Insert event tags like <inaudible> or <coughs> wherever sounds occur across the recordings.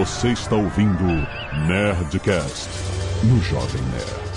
Você está ouvindo Nerdcast no Jovem Nerd.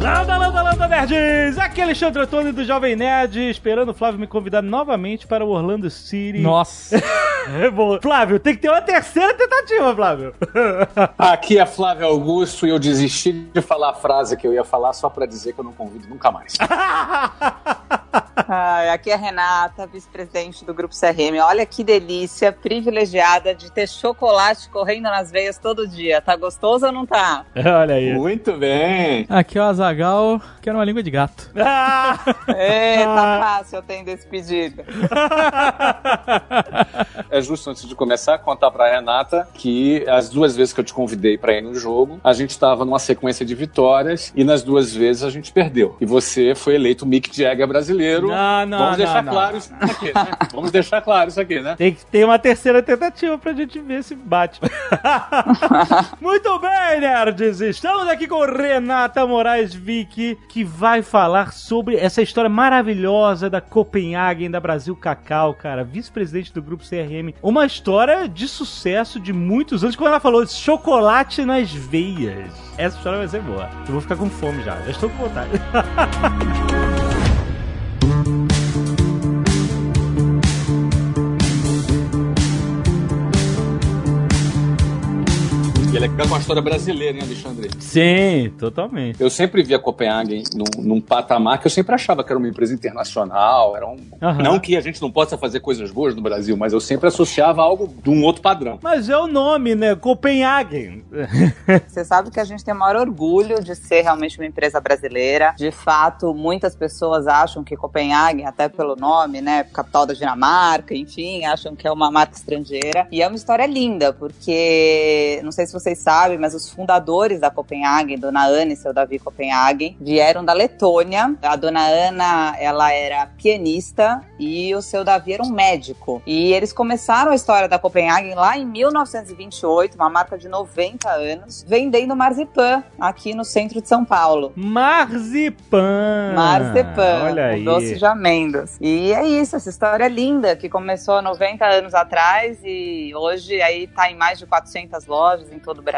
Landa, landa, landa, nerds! Aqui é Alexandre Antônio do Jovem Nerd, esperando o Flávio me convidar novamente para o Orlando City. Nossa. <laughs> É bom. Flávio, tem que ter uma terceira tentativa, Flávio. <laughs> Aqui é Flávio Augusto e eu desisti de falar a frase que eu ia falar só pra dizer que eu não convido nunca mais. <laughs> Ai, aqui é a Renata, vice-presidente do Grupo CRM. Olha que delícia, privilegiada de ter chocolate correndo nas veias todo dia. Tá gostoso ou não tá? <laughs> Olha aí. Muito bem. Aqui é o Azagal, quero uma língua de gato. Ah! Ei, tá fácil eu tenho desse pedido. É justo antes de começar contar pra Renata que as duas vezes que eu te convidei pra ir no jogo, a gente tava numa sequência de vitórias e nas duas vezes a gente perdeu. E você foi eleito Mick Jagger brasileiro. Não, não, Vamos não, deixar não. claro isso aqui, né? <laughs> Vamos deixar claro isso aqui, né? Tem que ter uma terceira tentativa pra gente ver se bate. <laughs> Muito bem, nerds! Estamos aqui com Renata Moraes Vick, que vai falar sobre essa história maravilhosa da Copenhagen, da Brasil Cacau, cara, vice-presidente do grupo CRM. Uma história de sucesso de muitos anos. Quando ela falou chocolate nas veias, essa história vai ser boa. Eu vou ficar com fome já, já estou com vontade. <laughs> E é com a história brasileira, hein, Alexandre? Sim, totalmente. Eu sempre via Copenhagen num, num patamar que eu sempre achava que era uma empresa internacional, era um... Aham. Não que a gente não possa fazer coisas boas no Brasil, mas eu sempre associava algo de um outro padrão. Mas é o nome, né? Copenhagen. <laughs> Você sabe que a gente tem o maior orgulho de ser realmente uma empresa brasileira. De fato, muitas pessoas acham que Copenhague, até pelo nome, né, capital da Dinamarca, enfim, acham que é uma marca estrangeira. E é uma história linda, porque não sei se vocês sabem, mas os fundadores da Copenhagen, Dona Ana e seu Davi Copenhagen, vieram da Letônia. A Dona Ana, ela era pianista e o seu Davi era um médico. E eles começaram a história da Copenhagen lá em 1928, uma marca de 90 anos, vendendo marzipan aqui no centro de São Paulo. Marzipan. Marzipan, Olha o aí. doce de amêndoas. E é isso, essa história linda que começou há 90 anos atrás e hoje aí tá em mais de 400 lojas em todo o Brasil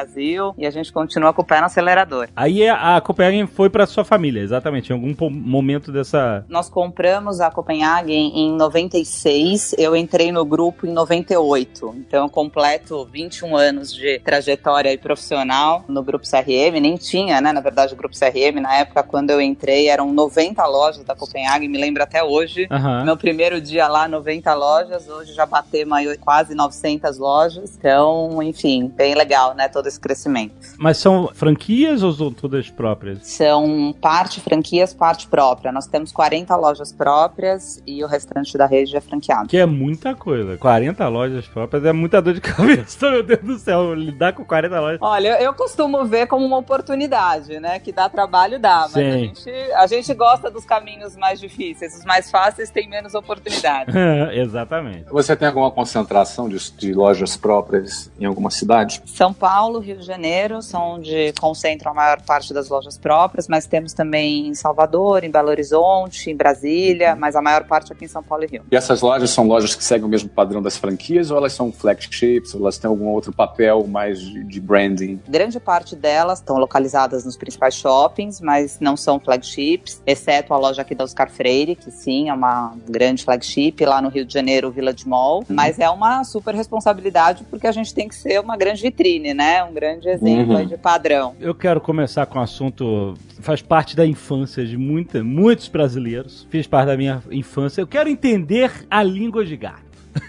e a gente continua com o pé no acelerador. Aí é- a Copenhagen foi pra sua família, exatamente. Em algum momento dessa. Nós compramos a Copenhagen em 96, eu entrei no grupo em 98. Então eu completo 21 anos de trajetória aí profissional no grupo CRM, nem tinha, né, na verdade, o grupo CRM na época quando eu entrei eram 90 lojas da Copenhagen, me lembro até hoje. Aham. Meu primeiro dia lá, 90 lojas, hoje já batemos aí quase 900 lojas. Então, enfim, bem legal, né, todo esse crescimento. Mas são franquias ou são todas próprias? São parte franquias, parte própria. Nós temos 40 lojas próprias e o restante da rede é franqueado. Que é muita coisa. 40 lojas próprias é muita dor de <laughs> cabeça, meu Deus do céu. Lidar com 40 lojas. Olha, eu costumo ver como uma oportunidade, né? Que dá trabalho, dá. Mas a Sim. gente, a gente gosta dos caminhos mais difíceis. Os mais fáceis têm menos oportunidade. <laughs> Exatamente. Você tem alguma concentração de, de lojas próprias em alguma cidade? São Paulo, Rio de Janeiro são onde concentram a maior parte das lojas próprias, mas temos também em Salvador, em Belo Horizonte, em Brasília, mas a maior parte aqui em São Paulo e Rio. E essas lojas são lojas que seguem o mesmo padrão das franquias ou elas são flagships, ou elas têm algum outro papel mais de, branding? Grande parte delas estão localizadas nos principais shoppings, mas não são flagships, exceto a loja aqui da Oscar Freire, que sim, é uma grande flagship, lá no Rio de Janeiro, Village Mall. Mas é uma super responsabilidade porque a gente tem que ser uma grande vitrine, né? Um grande exemplo Uhum. aí de padrão. Eu quero começar com um assunto faz parte da infância de muita, muitos brasileiros. Fiz parte da minha infância. Eu quero entender a língua de gato.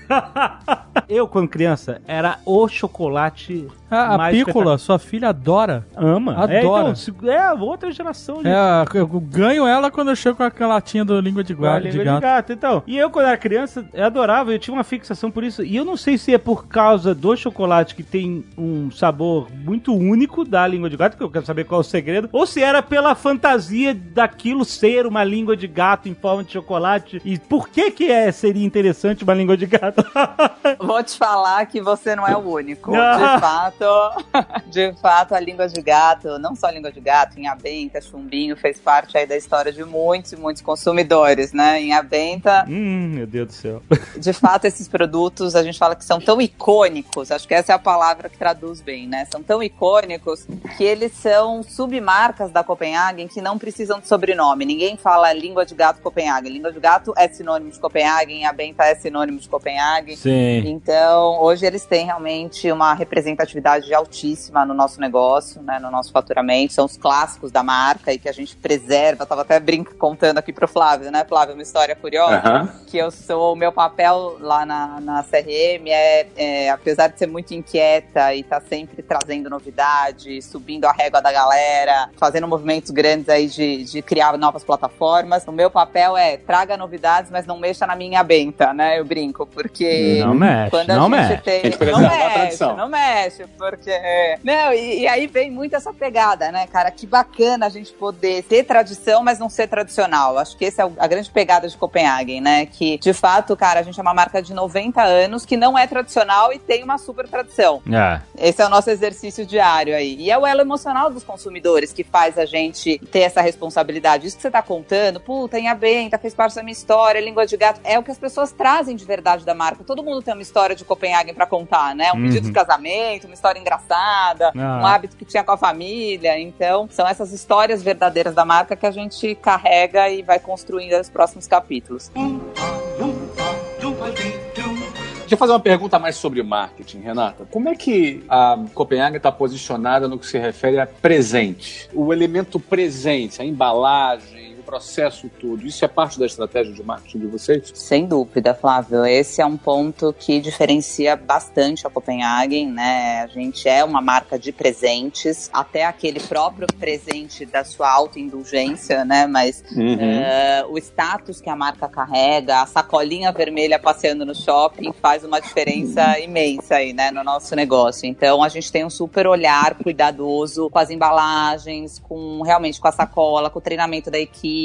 <laughs> eu, quando criança, era o chocolate A, a Pícola, sua filha adora. ama. Adora. É, então, é outra geração de É, eu ganho ela quando eu chego com aquela latinha do língua de, a gua- língua de de gato. gato. Então, e eu, quando era criança, eu adorava, eu tinha uma fixação por isso. E eu não sei se é por causa do chocolate que tem um sabor muito único da língua de gato, que eu quero saber qual é o segredo, ou se era pela fantasia daquilo ser uma língua de gato em forma de chocolate. E por que que é, seria interessante uma língua de gato? <laughs> Vou te falar que você não é o único. Ah. <laughs> De fato, <laughs> de fato, a língua de gato, não só a língua de gato, em Abenta, chumbinho, fez parte aí da história de muitos e muitos consumidores, né? Em Abenta, Hum, meu Deus do céu. <laughs> de fato, esses produtos a gente fala que são tão icônicos, acho que essa é a palavra que traduz bem, né? São tão icônicos que eles são submarcas da Copenhagen que não precisam de sobrenome. Ninguém fala língua de gato Copenhagen. Língua de gato é sinônimo de Copenhagen, a Benta é sinônimo de Copenhagen. Sim. Então, hoje eles têm realmente uma representatividade altíssima no nosso negócio, né, no nosso faturamento. São os clássicos da marca e que a gente preserva. Eu tava até brinco contando aqui pro Flávio, né, Flávio? Uma história curiosa Aham. que eu sou, o meu papel lá na, na CRM é, é, apesar de ser muito inquieta e tá sempre trazendo novidade, subindo a régua da galera, fazendo movimentos grandes aí de, de criar novas plataformas, o meu papel é traga novidades, mas não mexa na minha benta, né? Eu brinco, porque Não mexe, quando a não gente mexe. tem. Tem que não a mexe, não mexe, porque. Não, e, e aí vem muito essa pegada, né, cara? Que bacana a gente poder ter tradição, mas não ser tradicional. Acho que essa é a grande pegada de Copenhagen, né? Que, de fato, cara, a gente é uma marca de 90 anos que não é tradicional e tem uma super tradição. É. Esse é o nosso exercício diário aí. E é o elo emocional dos consumidores que faz a gente ter essa responsabilidade. Isso que você tá contando, puta, em Benta fez parte da minha história, língua de gato, é o que as pessoas trazem de verdade da marca. Todo mundo tem uma história de Copenhagen pra contar, né? Um Uhum. pedido de casamento, uma história engraçada, Ah. um hábito que tinha com a família. Então, são essas histórias verdadeiras da marca que a gente carrega e vai construindo nos próximos capítulos. Deixa eu fazer uma pergunta mais sobre marketing, Renata. Como é que a Copenhagen está posicionada no que se refere a presente? O elemento presente, a embalagem, processo todo, isso é parte da estratégia de marketing de vocês? Sem dúvida, Flávio. Esse é um ponto que diferencia bastante a Copenhagen, né? A gente é uma marca de presentes, até aquele próprio presente da sua autoindulgência, né? Mas é, o status que a marca carrega, a sacolinha vermelha passeando no shopping faz uma diferença imensa aí, né, no nosso negócio. Então a gente tem um super olhar cuidadoso com as embalagens, com realmente com a sacola, com o treinamento da equipe,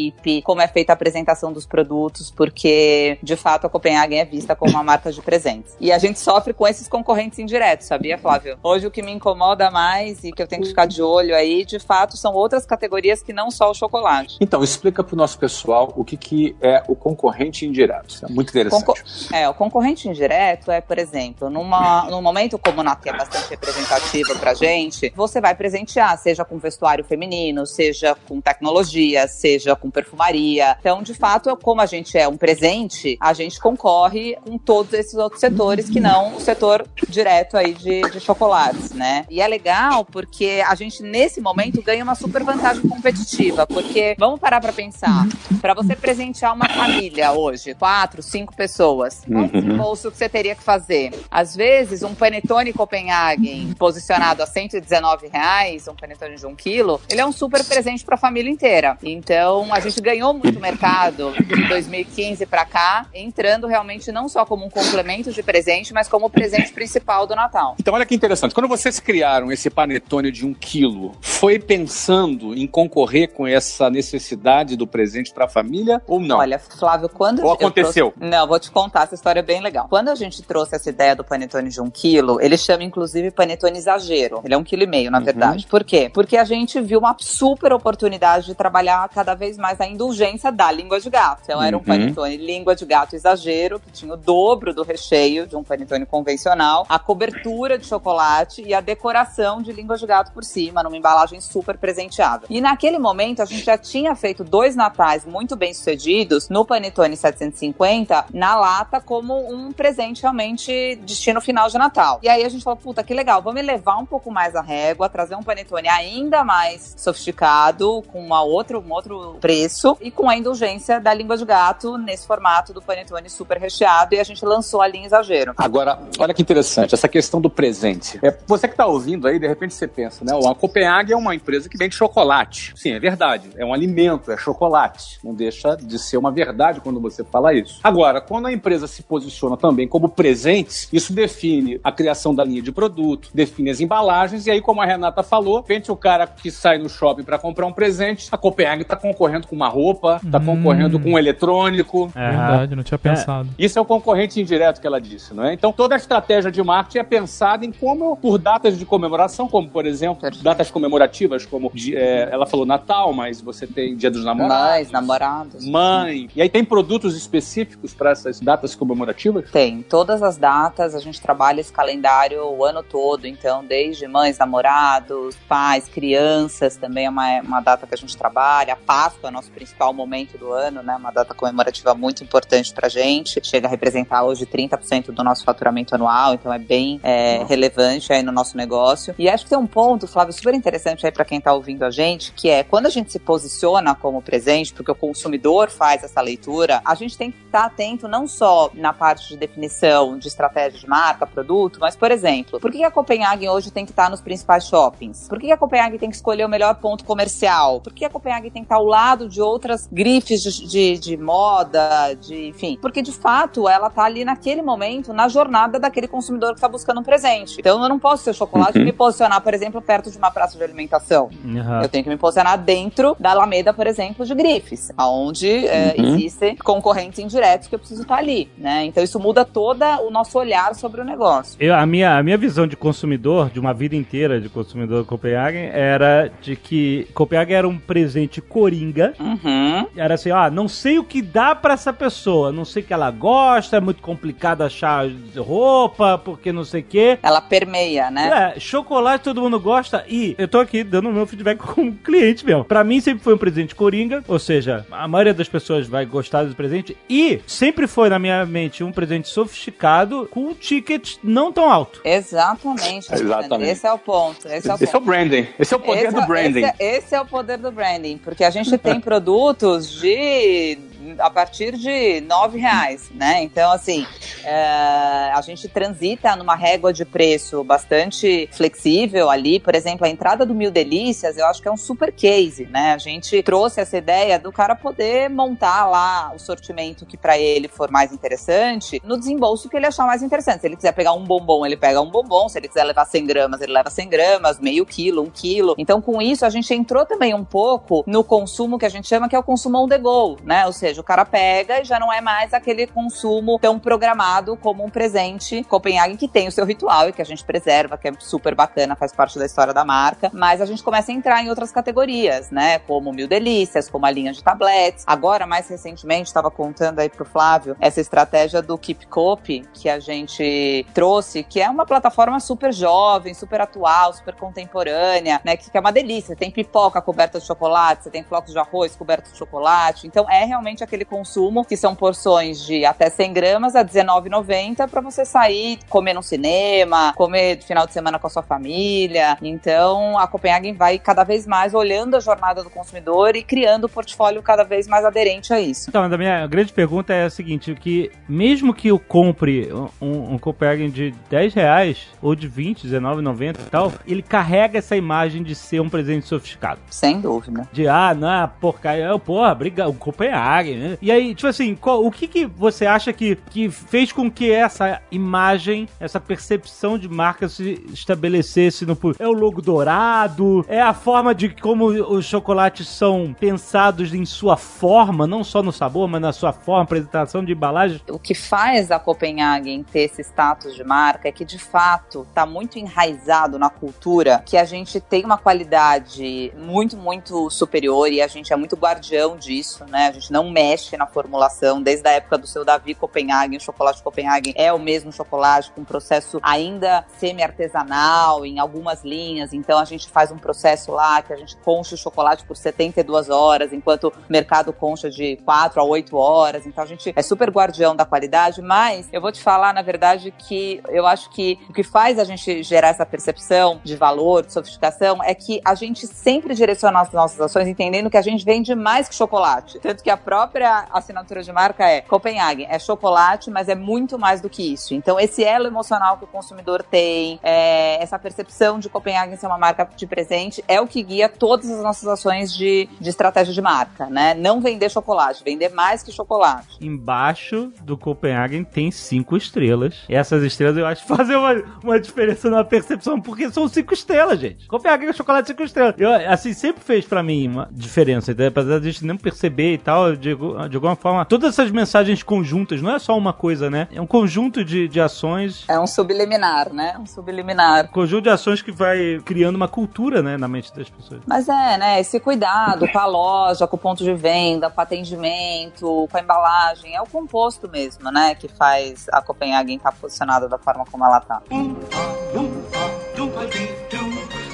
como é feita a apresentação dos produtos, porque de fato a Copenhagen é vista como uma marca de presentes. E a gente sofre com esses concorrentes indiretos, sabia, Flávio? Hoje o que me incomoda mais e que eu tenho que ficar de olho aí, de fato, são outras categorias que não só o chocolate. Então, explica para o nosso pessoal o que, que é o concorrente indireto. É muito interessante. Concor- É, o concorrente indireto é, por exemplo, numa, num momento como o Nath é bastante representativo pra gente, você vai presentear, seja com vestuário feminino, seja com tecnologia, seja com perfumaria. Então, de fato, como a gente é um presente, a gente concorre com todos esses outros setores que não o setor direto aí de, de chocolates, né? E é legal porque a gente, nesse momento, ganha uma super vantagem competitiva, porque vamos parar pra pensar. Pra você presentear uma família hoje, quatro, cinco pessoas, qual o bolso que você teria que fazer? Às vezes, um panetone Copenhagen posicionado a 119 reais, um panetone de um quilo, ele é um super presente pra família inteira. Então, a gente ganhou muito mercado de 2015 pra cá, entrando realmente não só como um complemento de presente, mas como o presente principal do Natal. Então, olha que interessante. Quando vocês criaram esse panetone de um quilo, foi pensando em concorrer com essa necessidade do presente para a família ou não? Olha, Flávio, quando Ou eu aconteceu? trouxe- Não, vou te contar, essa história é bem legal. Quando a gente trouxe essa ideia do panetone de um quilo, ele chama inclusive panetone exagero. Ele é um quilo e meio, na Uhum. verdade. Por quê? Porque a gente viu uma super oportunidade de trabalhar cada vez mais a indulgência da língua de gato. Então era um Uhum. panetone língua de gato exagero, que tinha o dobro do recheio de um panetone convencional, a cobertura de chocolate e a decoração de língua de gato por cima, numa embalagem super presenteável. E naquele momento a gente já tinha feito dois natais muito bem sucedidos no Panetone 750 na lata como um presente realmente destino final de Natal. E aí a gente falou, puta, que legal, vamos elevar um pouco mais a régua, trazer um panetone ainda mais sofisticado, com uma outra, um outro preço e com a indulgência da língua de gato nesse formato do panetone super recheado e a gente lançou a linha exagero. Agora, olha que interessante, essa questão do presente. É, você que está ouvindo aí, de repente você pensa, né? A Copenhague é uma empresa que vende chocolate. Sim, é verdade. É um alimento, é chocolate. Não deixa de ser uma verdade quando você fala isso. Agora, quando a empresa se posiciona também como presentes, isso define a criação da linha de produto, define as embalagens, e aí, como a Renata falou, de repente o cara que sai no shopping para comprar um presente, a Copenhague está concorrendo concorrendo com uma roupa, tá Hum. concorrendo com um eletrônico. É. Verdade, não tinha pensado. Isso é o concorrente indireto que ela disse, não é? Então toda a estratégia de marketing é pensada em como, por datas de comemoração, como por exemplo, datas comemorativas, como é, ela falou Natal, mas você tem Dia dos Namorados. Mães, namorados. Mãe. E aí tem produtos específicos para essas datas comemorativas? Tem. Todas as datas, a gente trabalha esse calendário o ano todo. Então, desde mães, namorados, pais, crianças, também é uma, uma data que a gente trabalha. A Páscoa nosso principal momento do ano, né? Uma data comemorativa muito importante pra gente. Chega a representar hoje 30% do nosso faturamento anual, então é bem é, relevante aí no nosso negócio. E acho que tem um ponto, Flávio, super interessante aí pra quem tá ouvindo a gente, que é quando a gente se posiciona como presente, porque o consumidor faz essa leitura, a gente tem que estar atento não só na parte de definição de estratégia de marca, produto, mas, por exemplo, por que a Copenhagen hoje tem que estar nos principais shoppings? Por que a Copenhagen tem que escolher o melhor ponto comercial? Por que a Copenhagen tem que estar ao lado de outras grifes de, de, de moda, de, enfim? Porque, de fato, ela tá ali naquele momento, na jornada daquele consumidor que tá buscando um presente. Então, eu não posso ser chocolate e me posicionar, por exemplo, perto de uma praça de alimentação. Aham. Eu tenho que me posicionar dentro da Alameda, por exemplo, de grifes, onde é, Uhum. existem concorrentes indiretos que eu preciso estar ali, né? Então isso muda todo o nosso olhar sobre o negócio. Eu, a, minha, a minha visão de consumidor, de uma vida inteira de consumidor de Copenhagen, era de que Copenhagen era um presente coringa. Uhum. Era assim, ó, não sei o que dá pra essa pessoa, não sei o que ela gosta, é muito complicado achar roupa, porque não sei o quê. Ela permeia, né? É, chocolate todo mundo gosta e eu tô aqui dando o meu feedback <laughs> como cliente mesmo. Pra mim sempre foi um presente coringa, ou seja, a maioria das pessoas vai gostar do presente e sempre foi na minha mente um presente sofisticado com um ticket não tão alto. Exatamente. Exatamente. Esse é o ponto. Esse é o Esse é ponto. o branding. Esse é o poder esse, do branding. Esse é, esse é o poder do branding, porque a gente tem produtos de a partir de nove reais, né? Então, assim, é, a gente transita numa régua de preço bastante flexível ali. Por exemplo, a entrada do Mil Delícias, eu acho que é um super case, né? A gente trouxe essa ideia do cara poder montar lá o sortimento que para ele for mais interessante no desembolso que ele achar mais interessante. Se ele quiser pegar um bombom, ele pega um bombom. Se ele quiser levar 100 gramas, ele leva 100 gramas, meio quilo, um quilo. Então, com isso, a gente entrou também um pouco no consumo que a gente chama que é o consumo on the go, né? Ou seja, o cara pega e já não é mais aquele consumo tão programado como um presente Copenhagen que tem o seu ritual e que a gente preserva, que é super bacana, faz parte da história da marca. Mas a gente começa a entrar em outras categorias, né? Como Mil Delícias, como a linha de tablets. Agora, mais recentemente, estava contando aí pro Flávio essa estratégia do Keep Copy que a gente trouxe, que é uma plataforma super jovem, super atual, super contemporânea, né? Que, que é uma delícia. Tem pipoca coberta de chocolate, você tem flocos de arroz cobertos de chocolate. Então é realmente aquele consumo que são porções de até 100 gramas a R$19,90 para você sair, comer no cinema, comer no final de semana com a sua família. Então a Copenhagen vai cada vez mais olhando a jornada do consumidor e criando um portfólio cada vez mais aderente a isso. Então, a minha grande pergunta é a seguinte, que mesmo que eu compre um, um Copenhagen de 10 reais ou de 20, 19,90 e tal, ele carrega essa imagem de ser um presente sofisticado. Sem dúvida. De, ah, não, porcaria, porra, briga, o Copenhagen, né? E aí, tipo assim, qual- o que que você acha que, que fez com que essa imagem, essa percepção de marca se estabelecesse no público? É o logo dourado? É a forma de como os chocolates são pensados em sua forma, não só no sabor, mas na sua forma, apresentação de embalagem? o que faz a Copenhagen ter esse status de marca é que, de fato, está muito enraizado na cultura que a gente tem uma qualidade muito, muito superior e a gente é muito guardião disso, né? A gente não mexe na formulação. Desde a época do seu Davi Copenhagen, o chocolate Copenhagen é o mesmo chocolate com um processo ainda semi-artesanal em algumas linhas. Então, a gente faz um processo lá que a gente concha o chocolate por 72 horas, enquanto o mercado concha de 4 a 8 horas. Então, a gente é super guardião da qualidade, mas eu vou te falar, na verdade, que eu acho que o que faz a gente gerar essa percepção de valor, de sofisticação, é que a gente sempre direciona as nossas ações entendendo que a gente vende mais que chocolate. Tanto que a própria assinatura de marca é Copenhagen, é chocolate, mas é muito mais do que isso. Então, esse elo emocional que o consumidor tem, é, essa percepção de Copenhagen ser uma marca de presente, é o que guia todas as nossas ações de, de estratégia de marca, né? Não vender chocolate, vender mais que chocolate. Embaixo do Copenhagen tem cinco estrelas. E essas estrelas eu acho que <laughs> fazem uma, uma diferença na percepção, porque são cinco estrelas, gente. Copenhagen é chocolate cinco estrelas. Eu, assim, sempre fez pra mim uma diferença. Então, apesar de a gente não perceber e tal, de, de alguma forma, todas essas mensagens conjuntas, não é só uma coisa, né? É um conjunto de, de ações. É um subliminar, né? Um subliminar. Um conjunto de ações que vai criando uma cultura, né, na mente das pessoas. Mas é, né? Esse cuidado com a loja, com o ponto de venda, com o atendimento, com a embalagem. É o composto mesmo, né? Que faz a Copenhagen estar posicionada da forma como ela tá.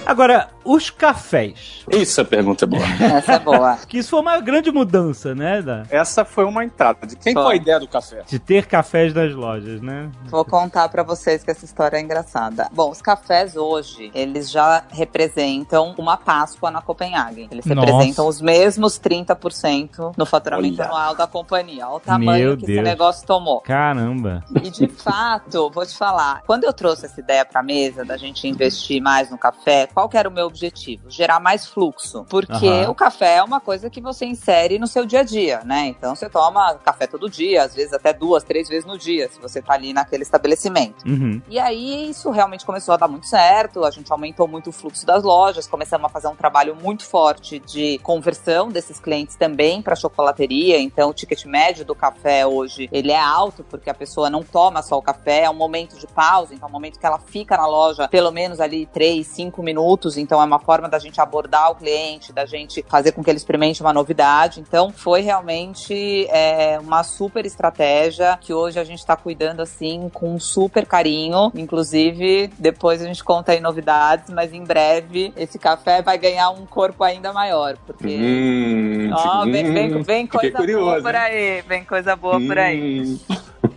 Agora, os cafés. Isso a pergunta é boa. Essa é boa. <laughs> Que isso foi uma grande mudança, né? Da, Essa foi uma entrada. De quem Foi. foi a ideia do café? de ter cafés nas lojas, né? Vou contar pra vocês que essa história é engraçada. Bom, os cafés hoje, eles já representam uma Páscoa na Copenhagen. Eles Nossa. representam os mesmos 30% no faturamento Olha. anual da companhia. Olha o tamanho Meu que Deus. esse negócio tomou. Caramba. E de <laughs> fato, vou te falar, quando eu trouxe essa ideia pra mesa da gente investir mais no café, qual que era o meu objetivo? Gerar mais fluxo. Porque Aham. o café é uma coisa que você insere no seu dia a dia, né? Então você toma café todo dia, às vezes até duas, três vezes no dia, se você tá ali naquele estabelecimento. Uhum. E aí isso realmente começou a dar muito certo, a gente aumentou muito o fluxo das lojas, começamos a fazer um trabalho muito forte de conversão desses clientes também para chocolateria, então o ticket médio do café hoje, ele é alto porque a pessoa não toma só o café, é um momento de pausa, então é um momento que ela fica na loja pelo menos ali 3, 5 minutos, então é uma forma da gente abordar o cliente, da gente fazer com que ele experimente uma novidade, então foi realmente é, uma super estratégia que hoje a gente está cuidando assim com super carinho. Inclusive, depois a gente conta aí novidades, mas em breve esse café vai ganhar um corpo ainda maior. Porque. Hum, Ó, vem, vem, hum, vem coisa boa curioso, por hein? aí, vem coisa boa por aí.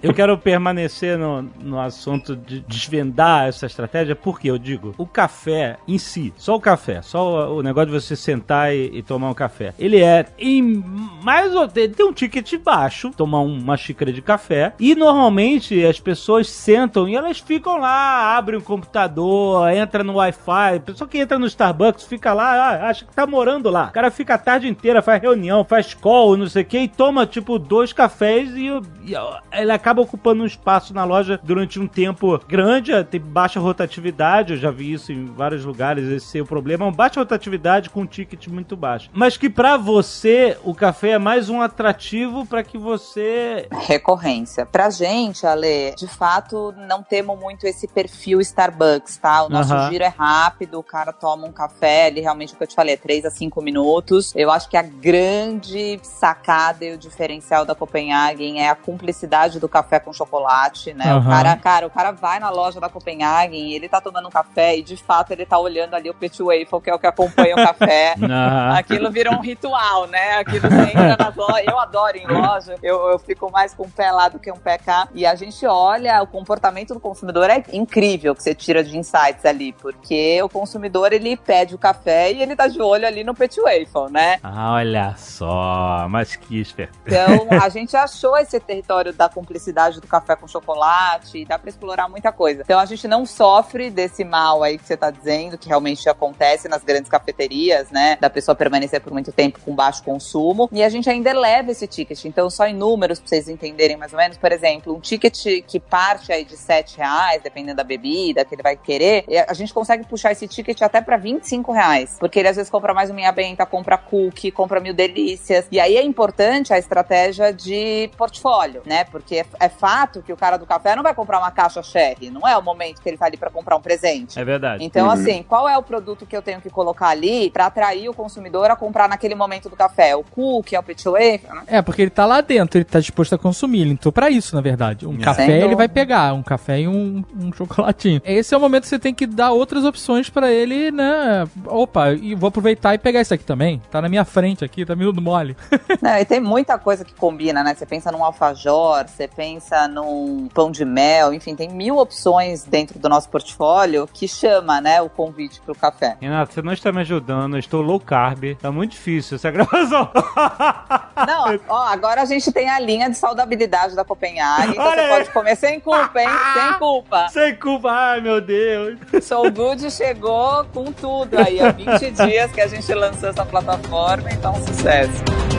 Eu quero permanecer no, no assunto de desvendar essa estratégia, porque eu digo, o café em si, só o café, só o, negócio de você sentar e, e tomar um café, ele é em mais ou ele tem um ticket baixo, tomar um- uma xícara de café, e normalmente as pessoas sentam e elas ficam lá, abrem o computador, entra no Wi-Fi, a pessoa que entra no Starbucks fica lá, ah, acha que tá morando lá. O cara fica a tarde inteira, faz reunião, faz call, não sei o que, e toma tipo dois cafés e, e ele acaba ocupando um espaço na loja durante um tempo grande, tem baixa rotatividade, eu já vi isso em vários lugares, esse é o problema, uma baixa rotatividade com um ticket muito baixo. Mas que pra você o café é mais um atrativo pra que você Recorrência. Pra gente, Ale, de fato, não temos muito esse perfil Starbucks, tá? O nosso Aham. giro é rápido, o cara toma um café, ele realmente, o que eu te falei, é 3 a 5 minutos. Eu acho que a grande sacada e o diferencial da Copenhagen é a cumplicidade do café com chocolate, né? O Aham. cara, cara, o cara vai na loja da Copenhagen, ele tá tomando um café e de fato ele tá olhando ali o Petit Waffle, que é o que acompanha o <laughs> café. Ah, Aquilo virou um ritual, né? Aquilo você entra nas <laughs> lojas. Eu adoro em loja. Eu, eu fico mais com um pé lá do que um pé cá. E a gente olha, o comportamento do consumidor é incrível que você tira de insights ali. Porque o consumidor, ele pede o café e ele tá de olho ali no Petit Waffle, né? Ah, olha só, mas que esperto. Então, a gente achou esse território da cumplicidade do café com chocolate, dá pra explorar muita coisa. Então, a gente não sofre desse mal aí que você tá dizendo, que realmente acontece nas grandes cafeterias, né? Da pessoa permanecer por muito tempo com baixo consumo. E a gente ainda eleva esse ticket. Então, só em números, pra vocês entenderem mais ou menos, por exemplo, um ticket que parte aí de 7 reais, dependendo da bebida que ele vai querer, a gente consegue puxar esse ticket até pra 25 reais. Porque ele às vezes compra mais uma minha benta, compra cookie, compra mil delícias. E aí é importante a estratégia de portfólio, né? Porque é, é fato que o cara do café não vai comprar uma caixa sherry. Não é o momento que ele tá ali pra comprar um presente. É verdade. Então, Uhum. assim, qual é o produto que eu tenho que colocar ali pra atrair o consumidor a comprar naquele momento do café? O cookie, é o petit wafer, né? É, porque ele tá lá dentro, ele tá disposto a consumir. Ele entrou pra isso, na verdade. Um Sem café ele vai pegar, um café e um, um chocolatinho. Esse é o momento que você tem que dar outras opções pra ele, né? Opa, e vou aproveitar e pegar isso aqui também. Tá na minha frente aqui, tá meio mole. <laughs> Não, e tem muita coisa que combina, né? Você pensa num alfajor, você pensa num pão de mel, enfim, tem mil opções dentro do nosso portfólio que chama, né, o convite pro café. Renato, você não está me ajudando, eu estou low carb, tá muito difícil essa <laughs> gravação. Não, ó, agora a gente tem a linha de saudabilidade da Copenhague, então Olha você aí. pode comer sem culpa, hein? Sem <laughs> culpa. Sem culpa, ai meu Deus. Soul Good chegou com tudo aí, há <laughs> 20 dias que a gente lançou essa plataforma, então sucesso.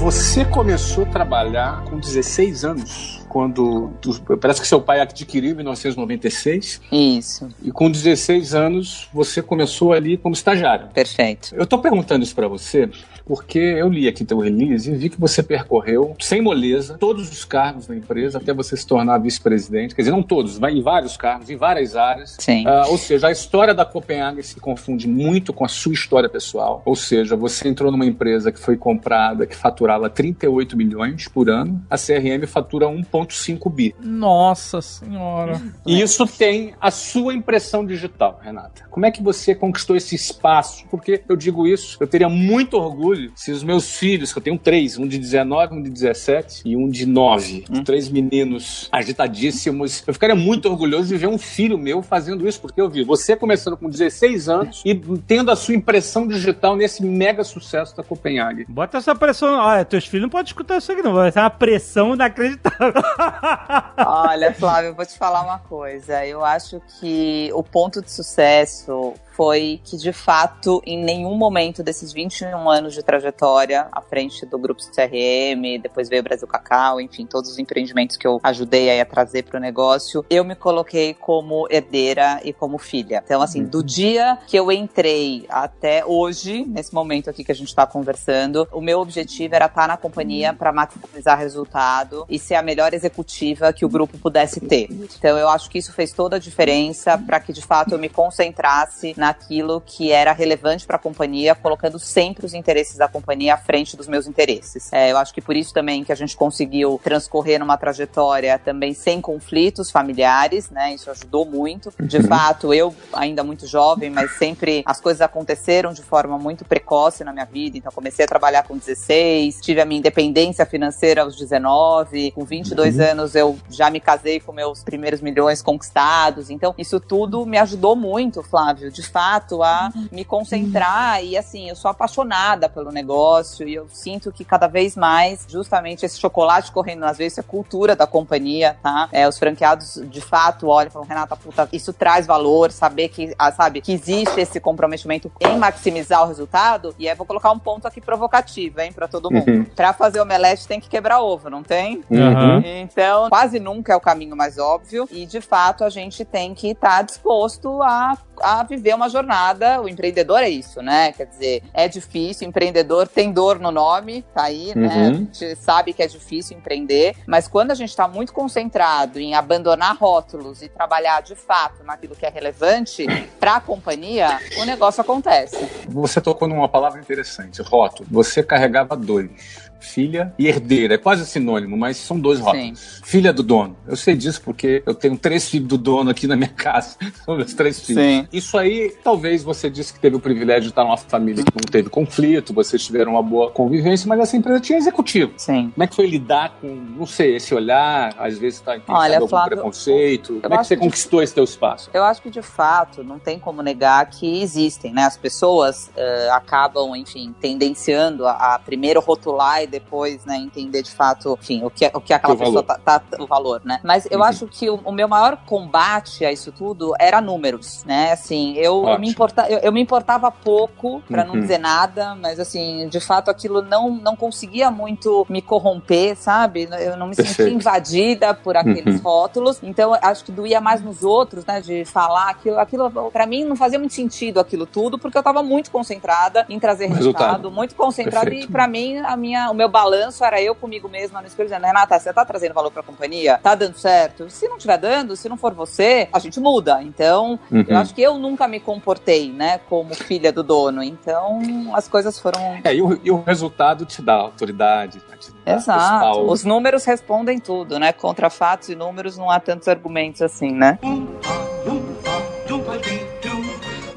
Você começou a trabalhar com 16 anos, quando parece que seu pai adquiriu em 1996, Isso, e com 16 anos você começou ali como estagiário. perfeito. Eu tô perguntando isso pra você porque eu li aqui teu release e vi que você percorreu, sem moleza, todos os cargos da empresa até você se tornar vice-presidente. Quer dizer, não todos, vai em vários cargos, em várias áreas. Sim. Ah, ou seja, a história da Copenhague se confunde muito com a sua história pessoal. Ou seja, você entrou numa empresa que foi comprada, que faturava 38 milhões por ano. A CRM fatura 1,5 bi. Nossa senhora. E isso tem a sua impressão digital, Renata. Como é que você conquistou esse espaço? Porque eu digo isso, eu teria muito orgulho se os meus filhos, que eu tenho três, um de 19, um de 17 e um de 9, três meninos agitadíssimos, eu ficaria muito orgulhoso de ver um filho meu fazendo isso, porque eu vi você começando com 16 anos e tendo a sua impressão digital nesse mega sucesso da Copenhague. Bota essa pressão. Olha, teus filhos não podem escutar isso aqui, não. Vai ser uma pressão inacreditável. <laughs> Olha, Flávio, eu vou te falar uma coisa. Eu acho que o ponto de sucesso foi que, de fato, em nenhum momento desses 21 anos de trajetória à frente do Grupo CRM, depois veio o Brasil Cacau, enfim, todos os empreendimentos que eu ajudei a trazer para o negócio, eu me coloquei como herdeira e como filha. Então, assim, do dia que eu entrei até hoje, nesse momento aqui que a gente está conversando, o meu objetivo era estar na companhia para maximizar resultado e ser a melhor executiva que o grupo pudesse ter. Então, eu acho que isso fez toda a diferença para que, de fato, eu me concentrasse naquilo que era relevante para a companhia, colocando sempre os interesses da companhia à frente dos meus interesses. É, eu acho que por isso também que a gente conseguiu transcorrer numa trajetória também sem conflitos familiares, né? Isso ajudou muito. De fato, eu ainda muito jovem, mas sempre as coisas aconteceram de forma muito precoce na minha vida. Então, comecei a trabalhar com 16, tive a minha independência financeira aos 19, com 22 anos eu já me casei com meus primeiros milhões conquistados. Então, isso tudo me ajudou muito, Flávio, de fato, a me concentrar. E assim, eu sou apaixonada pelo negócio e eu sinto que cada vez mais, justamente esse chocolate correndo nas vezes, é cultura da companhia, tá? É, os franqueados de fato olham e falam, Renata, puta, isso traz valor, saber que, ah, sabe, que existe esse comprometimento em maximizar o resultado. E aí vou colocar um ponto aqui provocativo, hein, pra todo mundo. Uhum. Pra fazer omelete tem que quebrar ovo, não tem? Aham. Então, quase nunca é o caminho mais óbvio. E, de fato, a gente tem que estar disposto a, a viver uma jornada. O empreendedor é isso, né? Quer dizer, é difícil. Empreendedor tem dor no nome, tá aí, né? Uhum. A gente sabe que é difícil empreender. Mas quando a gente está muito concentrado em abandonar rótulos e trabalhar, de fato, naquilo que é relevante <coughs> para a companhia, o negócio acontece. Você tocou numa palavra interessante, rótulo. Você carregava dois. Filha e herdeira. É quase sinônimo, mas são dois rótulos. Filha do dono. Eu sei disso porque eu tenho três filhos do dono aqui na minha <laughs> casa. São meus três filhos. Sim. Isso aí, talvez você disse que teve o privilégio de estar numa família que não teve conflito, vocês tiveram uma boa convivência, mas essa empresa tinha executivo. Sim. Como é que foi lidar com, não sei, esse olhar, às vezes tá Olha, algum Flávio, preconceito? Como é que você que- conquistou esse teu espaço? Eu acho que de fato não tem como negar que existem, né? As pessoas eh, acabam, enfim, tendenciando a, a primeiro rotular depois, né, entender de fato, enfim, o que, é- o que aquela O pessoa valor. tá, tá- o valor, né? Mas eu Uhum. acho que o, o meu maior combate a isso tudo era números, né? Assim, eu, eu me, importa, eu, eu me importava pouco, pra não Uhum. dizer nada, mas assim, de fato aquilo não, não conseguia muito me corromper, sabe? Eu não me sentia invadida por aqueles Uhum. rótulos. Então, eu acho que doía mais nos outros, né? De falar aquilo. Aquilo, pra mim, não fazia muito sentido aquilo tudo, porque eu tava muito concentrada em trazer Resultado. resultado, muito concentrada. Perfeito. E pra mim, a minha, o meu balanço era eu comigo mesma no espelho, dizendo, Renata, você tá trazendo valor pra companhia? Tá dando certo? Se não estiver dando, se não for você, a gente muda. Então, Uhum. eu acho que eu nunca me comportei, né? Como filha do dono. Então, as coisas foram É, e o, e o resultado te dá autoridade, né? te dá Exato. respaldo. Os números respondem tudo, né? Contra fatos e números não há tantos argumentos assim, né?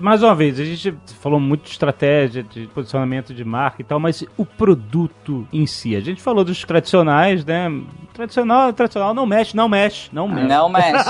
Mais uma vez, a gente falou muito de estratégia, de posicionamento de marca e tal, mas o produto em si. A gente falou dos tradicionais, né? Tradicional, tradicional, não mexe, não mexe, não mexe. Não mexe.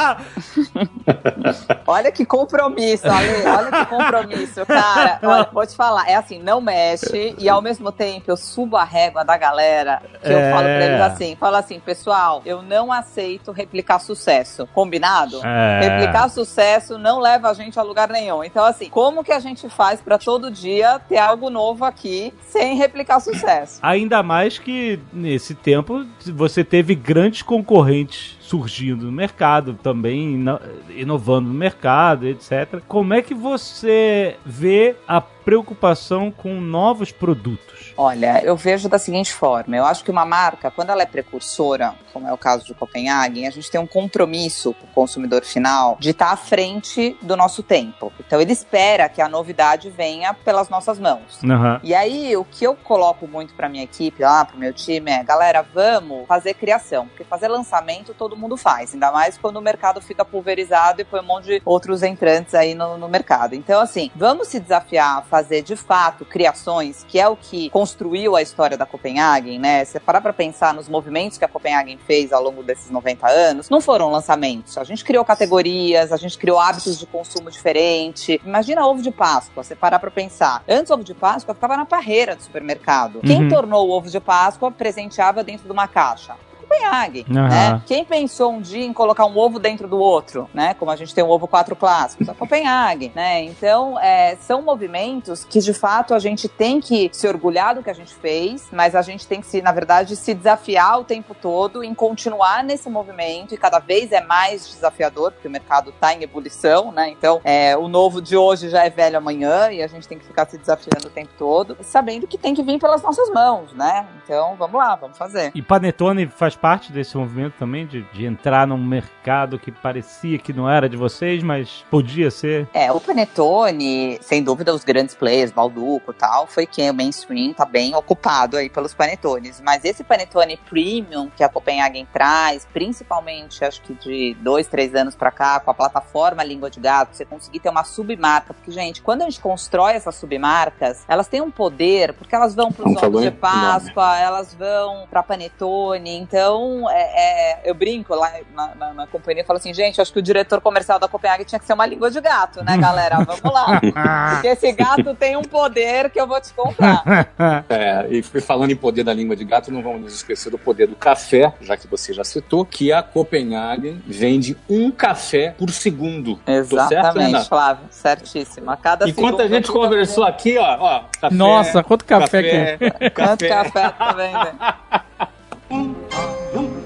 <laughs> olha que compromisso, Ale, olha que compromisso, cara. <laughs> Olha, vou te falar, é assim, não mexe e ao mesmo tempo eu subo a régua da galera que eu É. falo pra eles assim, falo assim, pessoal, eu não aceito replicar sucesso, combinado? É. Replicar sucesso não leva a gente a lugar nenhum. Então, assim, como que a gente faz pra todo dia ter algo novo aqui sem replicar sucesso? Ainda mais que nesse tempo você teve grandes concorrentes surgindo no mercado, também ino- inovando no mercado, etc. Como é que você vê a preocupação com novos produtos? Olha, eu vejo da seguinte forma: eu acho que uma marca, quando ela é precursora, como é o caso de Copenhagen, a gente tem um compromisso com o consumidor final de estar à frente do nosso tempo. Então, ele espera que a novidade venha pelas nossas mãos. Aham. E aí, o que eu coloco muito pra minha equipe lá, pro meu time, é, galera, vamos fazer criação. Porque fazer lançamento todo mundo faz. Ainda mais quando o mercado fica pulverizado e põe um monte de outros entrantes aí no, no mercado. Então, assim, vamos se desafiar a fazer de fato criações, que é o que construiu a história da Copenhagen, né? Se parar pra pensar nos movimentos que a Copenhagen fez ao longo desses 90 anos, não foram lançamentos. A gente criou categorias, a gente criou hábitos de consumo diferente. Imagina ovo de Páscoa, você parar pra pensar. Antes, ovo de Páscoa ficava na parreira do supermercado. Quem Uhum. tornou o ovo de Páscoa presenteava dentro de uma caixa. Copenhagen, Aham. né? Quem pensou um dia em colocar um ovo dentro do outro, né? Como a gente tem um ovo quatro clássicos, a Copenhagen, né? Então, é, são movimentos que de fato a gente tem que se orgulhar do que a gente fez, mas a gente tem que se, na verdade, se desafiar o tempo todo em continuar nesse movimento e cada vez é mais desafiador, porque o mercado está em ebulição, né? Então, é, o novo de hoje já é velho amanhã e a gente tem que ficar se desafiando o tempo todo, sabendo que tem que vir pelas nossas mãos, né? Então, vamos lá, vamos fazer. E Panetone faz parte desse movimento também, de, de entrar num mercado que parecia que não era de vocês, mas podia ser. É, o Panetone, sem dúvida, os grandes players, Balduco e tal, foi quem o mainstream tá bem ocupado aí pelos panetones. Mas esse Panetone Premium que a Copenhagen traz, principalmente acho que de dois, três anos pra cá, com a plataforma Língua de Gato, você conseguir ter uma submarca. Porque, gente, quando a gente constrói essas submarcas, elas têm um poder, porque elas vão pros ovos de? Páscoa, elas vão pra Panetone. Então, é, é, eu brinco lá na, na, na companhia e falo assim, gente, acho que o diretor comercial da Copenhagen tinha que ser uma língua de gato, né, galera? Vamos lá. <laughs> Porque esse gato tem um poder que eu vou te contar. <laughs> É, e falando em poder da língua de gato, não vamos nos esquecer do poder do café, já que você já citou, que a Copenhagen vende um café por segundo. Certo, Exatamente, Renato? Flávio. Certíssimo. A cada Enquanto a segundo gente conversou aqui, ó, ó, café, Nossa, quanto café, que é. Quanto café tá <laughs> vendendo?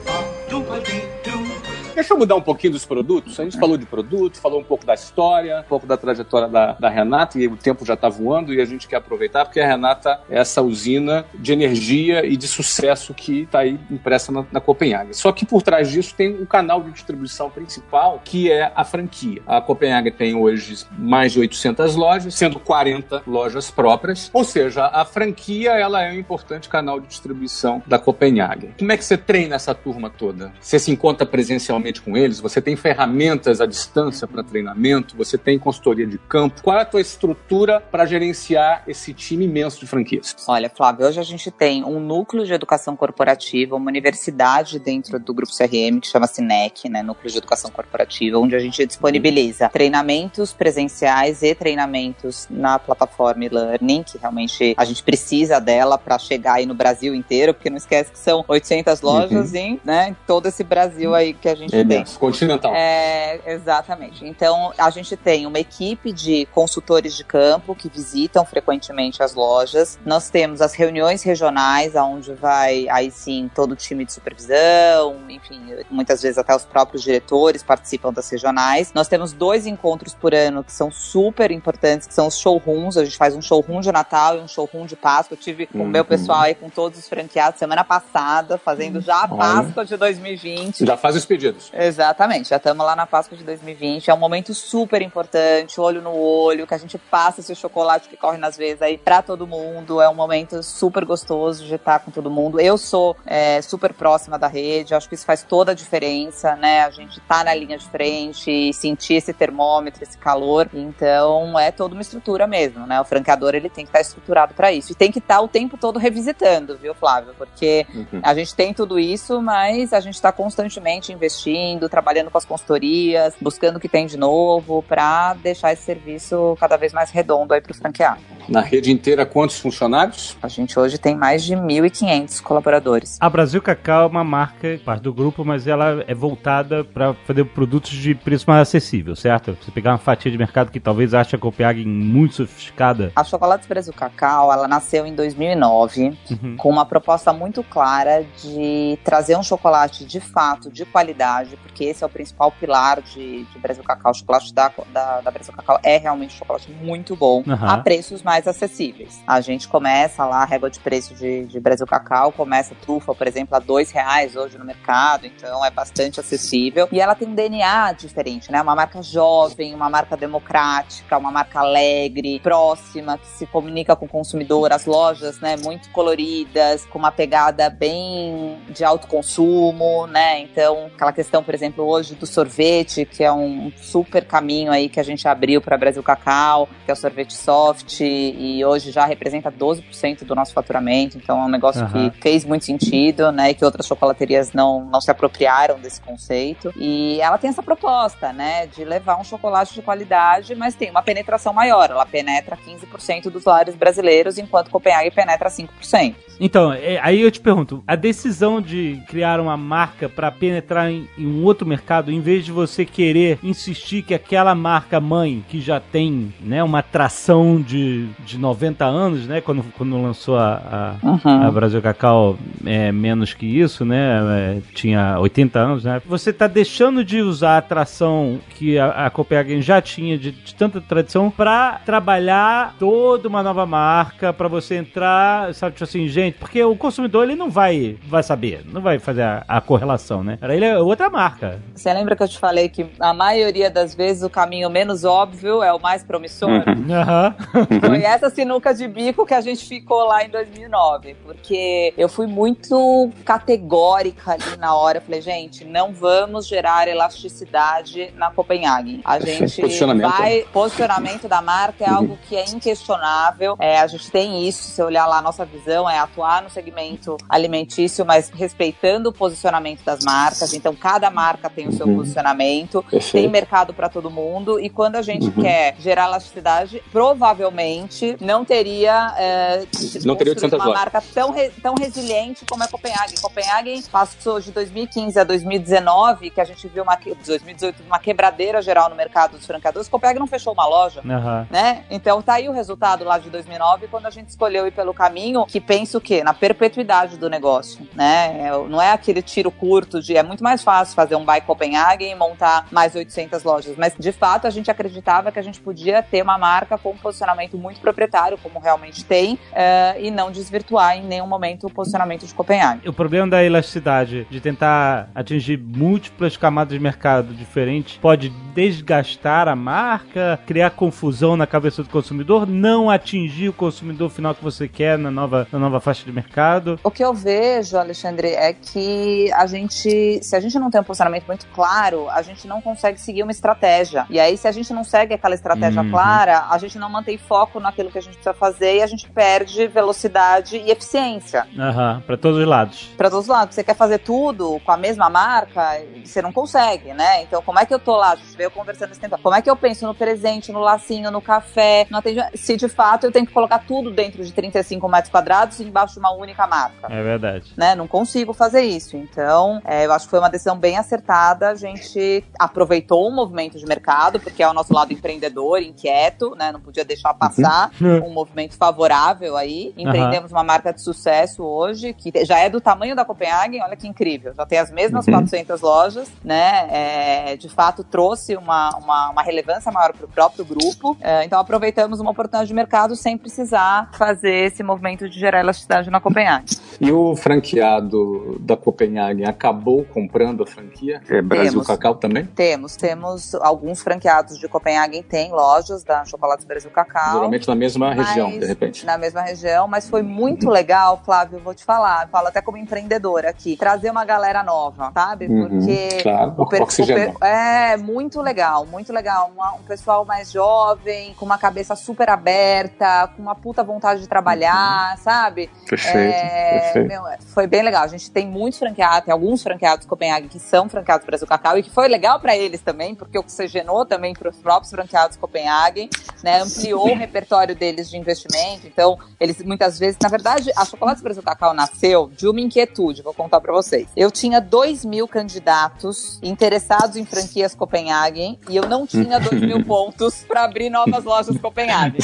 Deixa eu mudar um pouquinho dos produtos. A gente falou de produto, falou um pouco da história, um pouco da trajetória da, da Renata, e o tempo já está voando e a gente quer aproveitar, porque a Renata é essa usina de energia e de sucesso que está aí impressa na, na Copenhagen. Só que por trás disso tem um canal de distribuição principal, que é a franquia. A Copenhagen tem hoje mais de 800 lojas, sendo 40 lojas próprias, ou seja, a franquia ela é um importante canal de distribuição da Copenhagen. Como é que você treina essa turma toda? Você se encontra presencialmente com eles? Você tem ferramentas à distância para treinamento? Você tem consultoria de campo? Qual é a tua estrutura para gerenciar esse time imenso de franquias? Olha, Flávio, hoje a gente tem um núcleo de educação corporativa, uma universidade dentro do grupo CRM que chama NEC, né, Núcleo de Educação Corporativa, onde a gente disponibiliza treinamentos presenciais e treinamentos na plataforma e-learning, que realmente a gente precisa dela para chegar aí no Brasil inteiro, porque não esquece que são 800 lojas em, né, em todo esse Brasil aí que a gente Imenso. Continental. É, exatamente. Então, a gente tem uma equipe de consultores de campo que visitam frequentemente as lojas. Nós temos as reuniões regionais, onde vai aí sim todo o time de supervisão, enfim, muitas vezes até os próprios diretores participam das regionais. Nós temos dois encontros por ano que são super importantes, que são os showrooms. A gente faz um showroom de Natal e um showroom de Páscoa. Eu tive com o meu Uhum. pessoal aí, com todos os franqueados, semana passada, fazendo já a Olha. Páscoa de 2020. Já faz os pedidos. 2020. Exatamente, já estamos lá na Páscoa de 2020. É um momento super importante, olho no olho, que a gente passa esse chocolate que corre nas veias aí pra todo mundo. É um momento super gostoso de estar com todo mundo. Eu sou é, super próxima da rede, acho que isso faz toda a diferença, né? A gente tá na linha de frente sentir esse termômetro, esse calor. Então é toda uma estrutura mesmo, né? O franqueador ele tem que estar estruturado para isso e tem que estar o tempo todo revisitando, viu, Flávio? Porque uhum. a gente tem tudo isso, mas a gente está constantemente investindo, trabalhando com as consultorias, buscando o que tem de novo para deixar esse serviço cada vez mais redondo aí para o franqueado. Na rede inteira, quantos funcionários? A gente hoje tem mais de 1.500 colaboradores. A Brasil Cacau é uma marca, parte do grupo, mas ela é voltada para fazer produtos de preço mais acessível, certo? Você pegar uma fatia de mercado que talvez ache a Copenhagen muito sofisticada. A Chocolates Brasil Cacau, ela nasceu em 2009 uhum. com uma proposta muito clara de trazer um chocolate de fato de qualidade, porque esse é o principal pilar de, de Brasil Cacau. O chocolate da, da, da Brasil Cacau é realmente um chocolate muito bom, uhum. a preços mais mais acessíveis. A gente começa lá, a régua de preço de, de Brasil Cacau, começa trufa, por exemplo, a dois reais hoje no mercado, então é bastante acessível. E ela tem um DNA diferente, né? Uma marca jovem, uma marca democrática, uma marca alegre, próxima, que se comunica com o consumidor, as lojas, né, muito coloridas, com uma pegada bem de alto consumo, né? Então, aquela questão, por exemplo, hoje do sorvete, que é um super caminho aí que a gente abriu para Brasil Cacau, que é o sorvete soft, e hoje já representa 12% do nosso faturamento, então é um negócio uhum. que fez muito sentido, né, e que outras chocolaterias não, não se apropriaram desse conceito. E ela tem essa proposta, né, de levar um chocolate de qualidade, mas tem uma penetração maior, ela penetra 15% dos lares brasileiros, enquanto Copenhague penetra 5%. Então, é, aí eu te pergunto, a decisão de criar uma marca para penetrar em, em, um outro mercado, em vez de você querer insistir que aquela marca mãe que já tem, né, uma atração de de 90 anos, né? Quando, quando lançou a, a, uhum. a Brasil Cacau é, menos que isso, né? É, tinha 80 anos, né? Você está deixando de usar a atração que a, a Copenhagen já tinha de, de tanta tradição para trabalhar toda uma nova marca, para você entrar, sabe, tipo assim, gente, porque o consumidor ele não vai, vai saber, não vai fazer a, a correlação, né? Ele é outra marca. Você lembra que eu te falei que a maioria das vezes o caminho menos óbvio é o mais promissor? Uhum. Foi essa sinuca de bico que a gente ficou lá em 2009, porque eu fui muito categórica ali na hora. Eu falei, gente, não vamos gerar elasticidade na Copenhagen. A gente posicionamento. vai. Posicionamento da marca é algo que é inquestionável. É, a gente tem isso, se olhar lá, a nossa visão é atuar no segmento alimentício, mas respeitando o posicionamento das marcas. Então, cada marca tem o seu uhum. posicionamento, Perfeito. tem mercado para todo mundo. E quando a gente uhum. quer gerar elasticidade, provavelmente não teria, é, não teria uma marca tão, re, tão resiliente como é Copenhague. Copenhague passou de 2015 a 2019, que a gente viu uma 2018 uma quebradeira geral no mercado dos franqueadores. Copenhague não fechou uma loja, uhum. né? Então tá aí o resultado lá de 2009 quando a gente escolheu ir pelo caminho que pensa o quê? Na perpetuidade do negócio, né? É, não é aquele tiro curto de é muito mais fácil fazer um buy Copenhague e montar mais 800 lojas, mas de fato a gente acreditava que a gente podia ter uma marca com um posicionamento muito proprietário, como realmente tem, uh, e não desvirtuar em nenhum momento o posicionamento de Copenhague. O problema da elasticidade, de tentar atingir múltiplas camadas de mercado diferentes, pode desgastar a marca, criar confusão na cabeça do consumidor, não atingir o consumidor final que você quer na nova, na nova faixa de mercado. O que eu vejo, Alexandre, é que a gente, se a gente não tem um posicionamento muito claro, a gente não consegue seguir uma estratégia. E aí, se a gente não segue aquela estratégia uhum. clara, a gente não mantém foco naquilo que a gente precisa fazer e a gente perde velocidade e eficiência. Aham, uhum, para todos os lados. Para todos os lados. Você quer fazer tudo com a mesma marca, você não consegue, né? Então, como é que eu tô lá? A gente veio conversando esse tempo. Como é que eu penso no presente, no lacinho, no café, no atendimento? Se de fato eu tenho que colocar tudo dentro de 35 metros quadrados embaixo de uma única marca. É verdade. Né? Não consigo fazer isso. Então, é, eu acho que foi uma decisão bem acertada. A gente aproveitou o movimento de mercado, porque é o nosso lado empreendedor, inquieto, né? Não podia deixar passar um movimento favorável aí. Empreendemos uhum. uma marca de sucesso hoje, que já é do tamanho da Copenhagen, olha que incrível. Já tem as mesmas uhum. 400 lojas, né? É, de fato, trouxe uma, uma, uma relevância maior para o próprio grupo. É, então, aproveitamos uma oportunidade de mercado sem precisar fazer esse movimento de gerar elasticidade na Copenhagen. E o franqueado da Copenhagen acabou comprando franquia? É Brasil Temos. Cacau também? Temos, temos alguns franqueados de Copenhagen têm lojas da Chocolates Brasil Cacau. Geralmente na mesma Mas- região, de repente. Na mesma região, mas foi muito legal, Flávio, eu vou te falar. Falo até como empreendedora aqui. Trazer uma galera nova, sabe? Uhum, Porque claro, o per- o per- é muito legal, muito legal. Uma- um pessoal mais jovem, com uma cabeça super aberta, com uma puta vontade de trabalhar, sabe? Perfeito, É, perfeito. meu, foi bem legal. A gente tem muitos franqueados, tem alguns franqueados Copenhague que são franqueados Brasil Cacau e que foi legal para eles também, porque oxigenou também para os próprios franqueados Copenhague, né? Ampliou o repertório deles de investimento. Então, eles muitas vezes, na verdade, a Chocolates Brasil Cacau nasceu de uma inquietude, vou contar para vocês. Eu tinha 2 mil candidatos interessados em franquias Copenhagen e eu não tinha 2 mil <laughs> pontos para abrir novas lojas Copenhagen.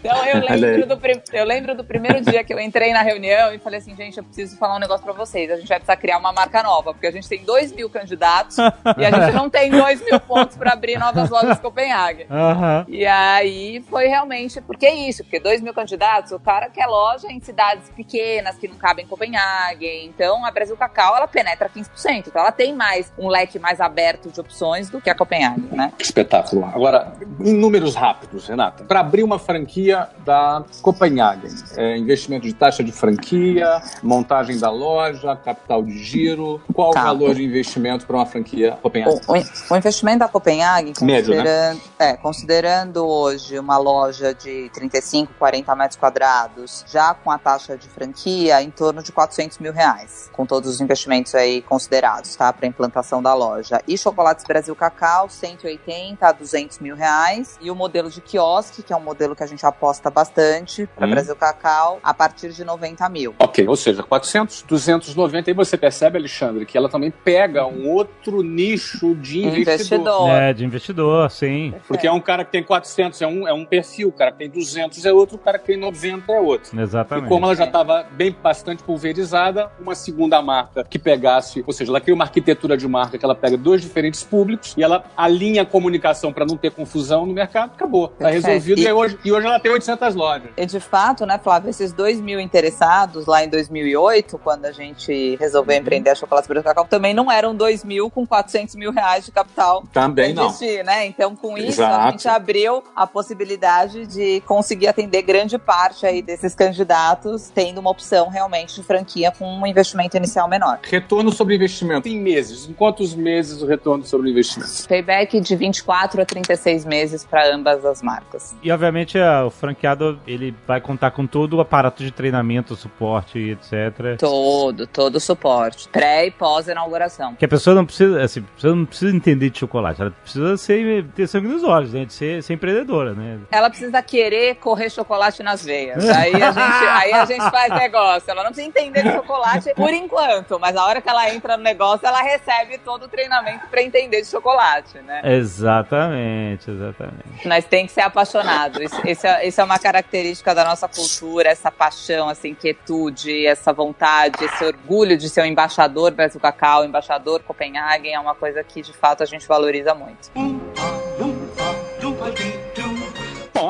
Então, eu lembro do, eu lembro do primeiro dia que eu entrei na reunião e falei assim, gente, eu preciso falar um negócio pra vocês. A gente vai precisar criar uma marca nova, porque a gente tem 2 mil candidatos e a gente não tem 2 mil pontos pra abrir novas lojas Copenhague. Aham. E aí foi realmente, porque é isso, porque 2 mil candidatos, o cara quer loja em cidades pequenas que não cabem em Copenhague. Então a Brasil Cacau, ela penetra 15%. Então ela tem mais um leque mais aberto de opções do que a Copenhague, né? Que espetáculo. Agora, em números rápidos, Renata, para abrir uma franquia da Copenhagen, é, investimento de taxa de franquia, montagem da loja, capital de giro, qual Tá. o valor de investimento para uma franquia Copenhagen? O, o- investimento da Copenhague, Médio, né? considerando, é, considerando hoje uma loja de 35, 40 metros quadrados, já com a taxa de franquia, em torno de 400 mil reais, com todos os investimentos aí considerados, tá? Para implantação da loja. E Chocolates Brasil Cacau, 180 a 200 mil reais. E o modelo de quiosque, que é um modelo que a gente aposta bastante para Hum. Brasil Cacau, a partir de 90 mil. Ok, ou seja, 400, 290, e você percebe, Alexandre, que ela também pega um outro nicho de investidor. Investidor. É, de investidor, sim. Porque é um cara que tem 400, é um, é um perfil, o cara que tem 200 é outro, o cara que tem 90 é outro. Exatamente. E como ela já estava bem bastante pulverizada, uma segunda marca que pegasse, ou seja, ela cria uma arquitetura de marca que ela pega dois diferentes públicos e ela alinha a comunicação para não ter confusão no mercado, acabou. Tá Perfeito. resolvido e, E- hoje, e hoje ela tem 800 lojas. E de fato, né, Flávio, esses 2 mil interessados lá em 2008, quando a gente resolveu empreender a Chocolate Brasil Cacau, também não eram 2 mil com 400 mil reais de capital Também pra não. investir, né? Então, com isso, a Exato. gente abriu a possibilidade de conseguir atender grande parte aí desses candidatos, tendo uma opção realmente de franquia com um investimento inicial menor. Retorno sobre investimento em meses. Em quantos meses o retorno sobre investimento? Payback de 24 a 36 meses para ambas as marcas. E obviamente a- o franqueado ele vai contar com todo o aparato de treinamento, suporte e etc. Todo, todo o suporte, pré e pós-inauguração. Que a pessoa não precisa, assim, a pessoa não precisa entender de chocolate, ela precisa ser, ter sangue nos olhos, né? De ser, ser empreendedora, né? Ela precisa querer correr chocolate nas veias. Aí a gente, aí a gente faz negócio. Ela não precisa entender de chocolate por enquanto, mas a hora que ela entra no negócio, ela recebe todo o treinamento para entender de chocolate, né? Exatamente, exatamente. Nós tem que ser apaixonado. Isso, isso é, é uma característica da nossa cultura, essa paixão, essa inquietude, essa vontade, esse orgulho de ser um embaixador Brasil Cacau, embaixador Copenhagen, é uma coisa que de fato a gente valoriza muito. Bom,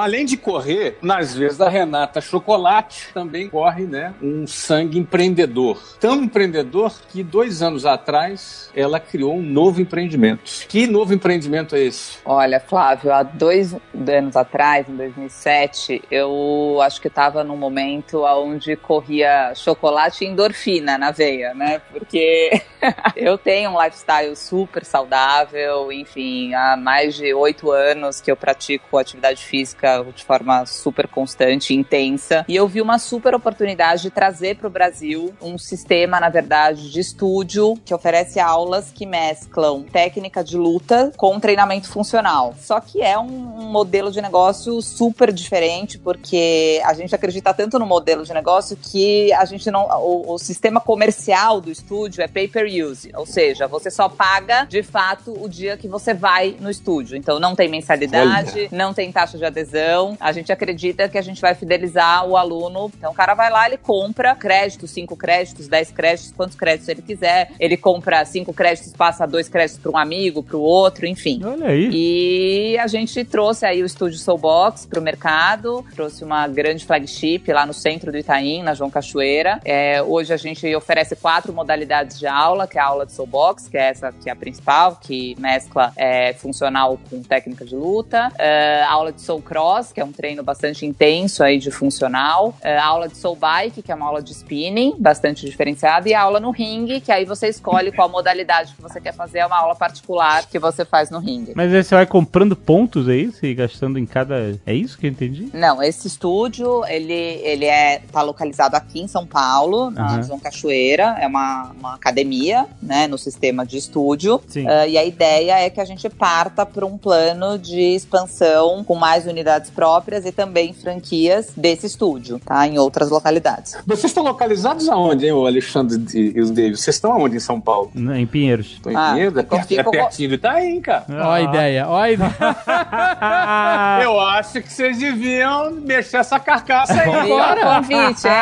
além de correr, nas vezes da Renata Chocolate, também corre, né, um sangue empreendedor. Tão empreendedor que dois anos atrás ela criou um novo empreendimento. Que novo empreendimento é esse? Olha, Flávio, há dois anos atrás, em 2007, eu acho que estava num momento onde corria chocolate e endorfina na veia, né? Porque <laughs> eu tenho um lifestyle super saudável, enfim, há mais de oito anos que eu pratico atividade física de forma super constante e intensa. E eu vi uma super oportunidade de trazer para o Brasil um sistema, na verdade, de estúdio que oferece aulas que mesclam técnica de luta com treinamento funcional. Só que é um modelo de negócio super diferente, porque a gente acredita tanto no modelo de negócio que a gente não. O, o sistema comercial do estúdio é pay per use, ou seja, você só paga de fato o dia que você vai no estúdio. Então não tem mensalidade, não tem taxa de adesão A gente acredita que a gente vai fidelizar o aluno. Então o cara vai lá, ele compra créditos, 5 créditos, 10 créditos, quantos créditos ele quiser. Ele compra 5 créditos, passa dois créditos para um amigo, para o outro, enfim. Olha aí. E a gente trouxe aí o estúdio Soulbox para o mercado, trouxe uma grande flagship lá no centro do Itaim, na João Cachoeira. É, hoje a gente oferece quatro modalidades de aula, que é a aula de Soulbox, que é essa que é a principal, que mescla é, funcional com técnica de luta. É, aula de Soul Cross, que é um treino bastante intenso aí de funcional. É, a aula de Soul Bike, que é uma aula de spinning, bastante diferenciada. E a aula no ringue, que aí você escolhe qual modalidade que você quer fazer. É uma aula particular que você faz no ringue. Mas aí você vai comprando pontos, é isso? E gastando em cada. É isso que eu entendi? Não, esse estúdio, ele, ele é, tá localizado aqui em São Paulo, na Uhum. João Cachoeira. É uma, uma academia, né, no sistema de estúdio. Sim. Ah, e a ideia é que a gente parta para um plano de expansão com mais unidades próprias e também franquias desse estúdio, tá? Em outras localidades. Vocês estão localizados aonde, hein, o Alexandre e os David? Vocês estão aonde em São Paulo? Em Pinheiros. Estão em Ah, Pinheiros? É, ficou- perto- é pertinho do Itaim, cara. Ó a ideia, ó a ideia. Ah, <laughs> Eu acho que vocês deviam mexer essa carcaça aí. O convite, hein?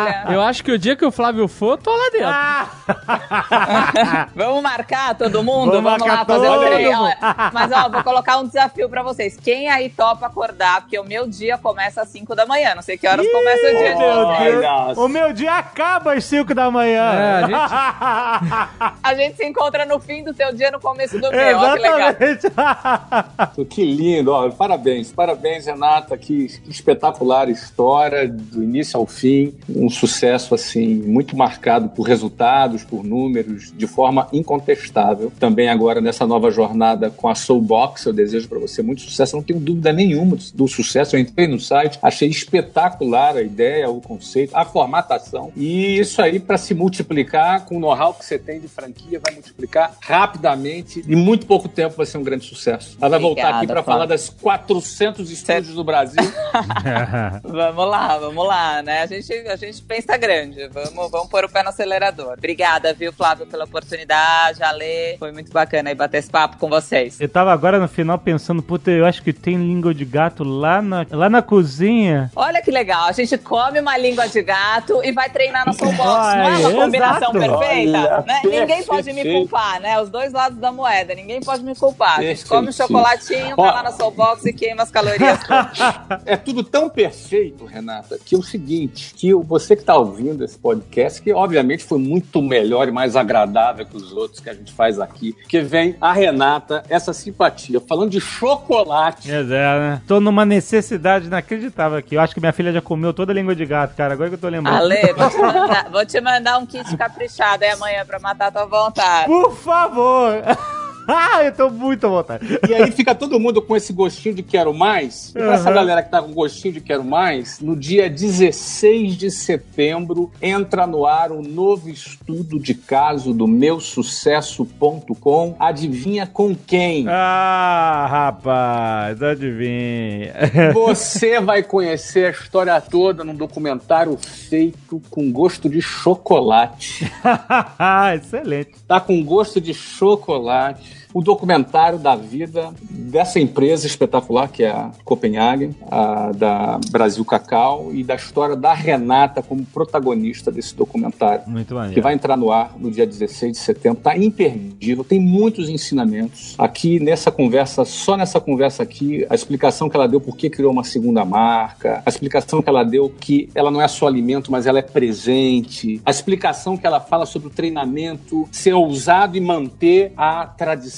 Olha. <laughs> Eu acho que o dia que o Flávio for, tô lá dentro. <laughs> Vamos marcar todo mundo? Vamos Vamos, marcar lá fazer todo um treino. Mas ó, vou colocar um desafio pra vocês. Quem aí topa acordar? Porque o meu dia começa às 5 da manhã. Não sei que horas começa o dia de meu. Deus. Nossa. O meu dia acaba às 5 da manhã. É, <laughs> A gente se encontra no fim do teu dia, no começo do meu. Olha que legal. Exatamente. <laughs> Que lindo, ó, parabéns, parabéns, Renata, que, que espetacular história, do início ao fim, um sucesso assim, muito marcado por resultados, por números, de forma incontestável. Também agora nessa nova jornada com a Soulbox, eu desejo para você muito sucesso, eu não tenho dúvida nenhuma do sucesso. Eu entrei no site, achei espetacular a ideia, o conceito, a formatação, e isso aí para se multiplicar com o know-how que você tem de franquia, vai multiplicar rapidamente, em muito pouco tempo vai ser um grande sucesso. Ela vai voltar aqui para falar das 400 estúdios do Brasil. <laughs> Vamos lá, vamos lá, né? A gente, a gente pensa grande. Vamos, vamos pôr o pé no acelerador. Obrigada, viu, Flávio, pela oportunidade. Ale, foi muito bacana aí bater esse papo com vocês. Eu tava agora no final pensando, puta, eu acho que tem língua de gato lá na, lá na cozinha. Olha que legal, a gente come uma língua de gato e vai treinar na Soulbox. Não é uma combinação exato. perfeita? Olha, né? Ninguém pode me culpar, né? Os dois lados da moeda, ninguém pode me culpar. A gente come um chocolatinho, vai lá na Soulbox e queima as calorias. <laughs> todas. É tudo tão perfeito, Renata, que é o seguinte, que o- você que está ouvindo esse podcast, que obviamente foi muito melhor e mais agradável que os outros que a gente faz aqui, que vem a Renata, essa simpatia, falando de chocolate. É, né? Tô numa necessidade inacreditável aqui. Eu acho que minha filha já comeu toda a língua de gato, cara. Agora que eu tô lembrando. Ale, vou te, <laughs> mandar, vou te mandar um kit caprichado aí amanhã pra matar a tua vontade. Por favor! <laughs> ah, eu tô muito à vontade. E aí fica todo mundo com esse gostinho de quero mais. E pra essa Uhum. galera que tá com gostinho de quero mais, no dia 16 de setembro entra no ar um novo estudo de caso do meusucesso.com. Adivinha com quem? Ah, rapaz, adivinha. <laughs> Você vai conhecer a história toda num documentário feito com gosto de chocolate. <laughs> Excelente. Tá com gosto de chocolate. O documentário da vida dessa empresa espetacular que é a Copenhagen, a da Brasil Cacau e da história da Renata como protagonista desse documentário. Muito Que maneiro. vai entrar no ar no dia 16 de setembro, tá imperdível, tem muitos ensinamentos. Aqui nessa conversa, só nessa conversa aqui, a explicação que ela deu por que criou uma segunda marca, a explicação que ela deu que ela não é só alimento, mas ela é presente, a explicação que ela fala sobre o treinamento ser ousado e manter a tradição,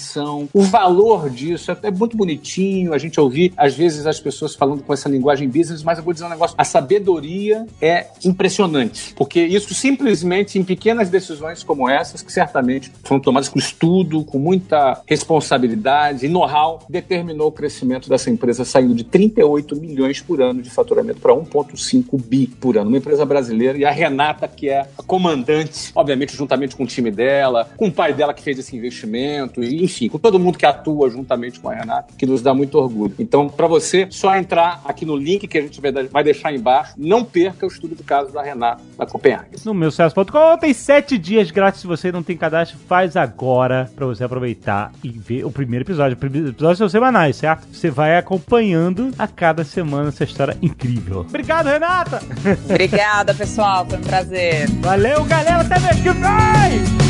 o valor disso é, é muito bonitinho a gente ouvir às vezes as pessoas falando com essa linguagem business, mas eu vou dizer um negócio, a sabedoria é impressionante, porque isso simplesmente em pequenas decisões como essas, que certamente foram tomadas com estudo, com muita responsabilidade e know-how, determinou o crescimento dessa empresa saindo de 38 milhões por ano de faturamento para 1,5 bi por ano. Uma empresa brasileira e a Renata, que é a comandante, obviamente, juntamente com o time dela, com o pai dela que fez esse investimento e enfim, com todo mundo que atua juntamente com a Renata, que nos dá muito orgulho. Então, para você, só entrar aqui no link que a gente vai deixar embaixo. Não perca o estudo do caso da Renata da Copenhague. No meu sucesso.com tem sete dias grátis se você não tem cadastro. Faz agora para você aproveitar e ver o primeiro episódio. O primeiro episódio são semanais, certo? Você vai acompanhando a cada semana essa história incrível. Obrigado, Renata! <laughs> Obrigada, pessoal. Foi um prazer. Valeu, galera. Até mês que vem!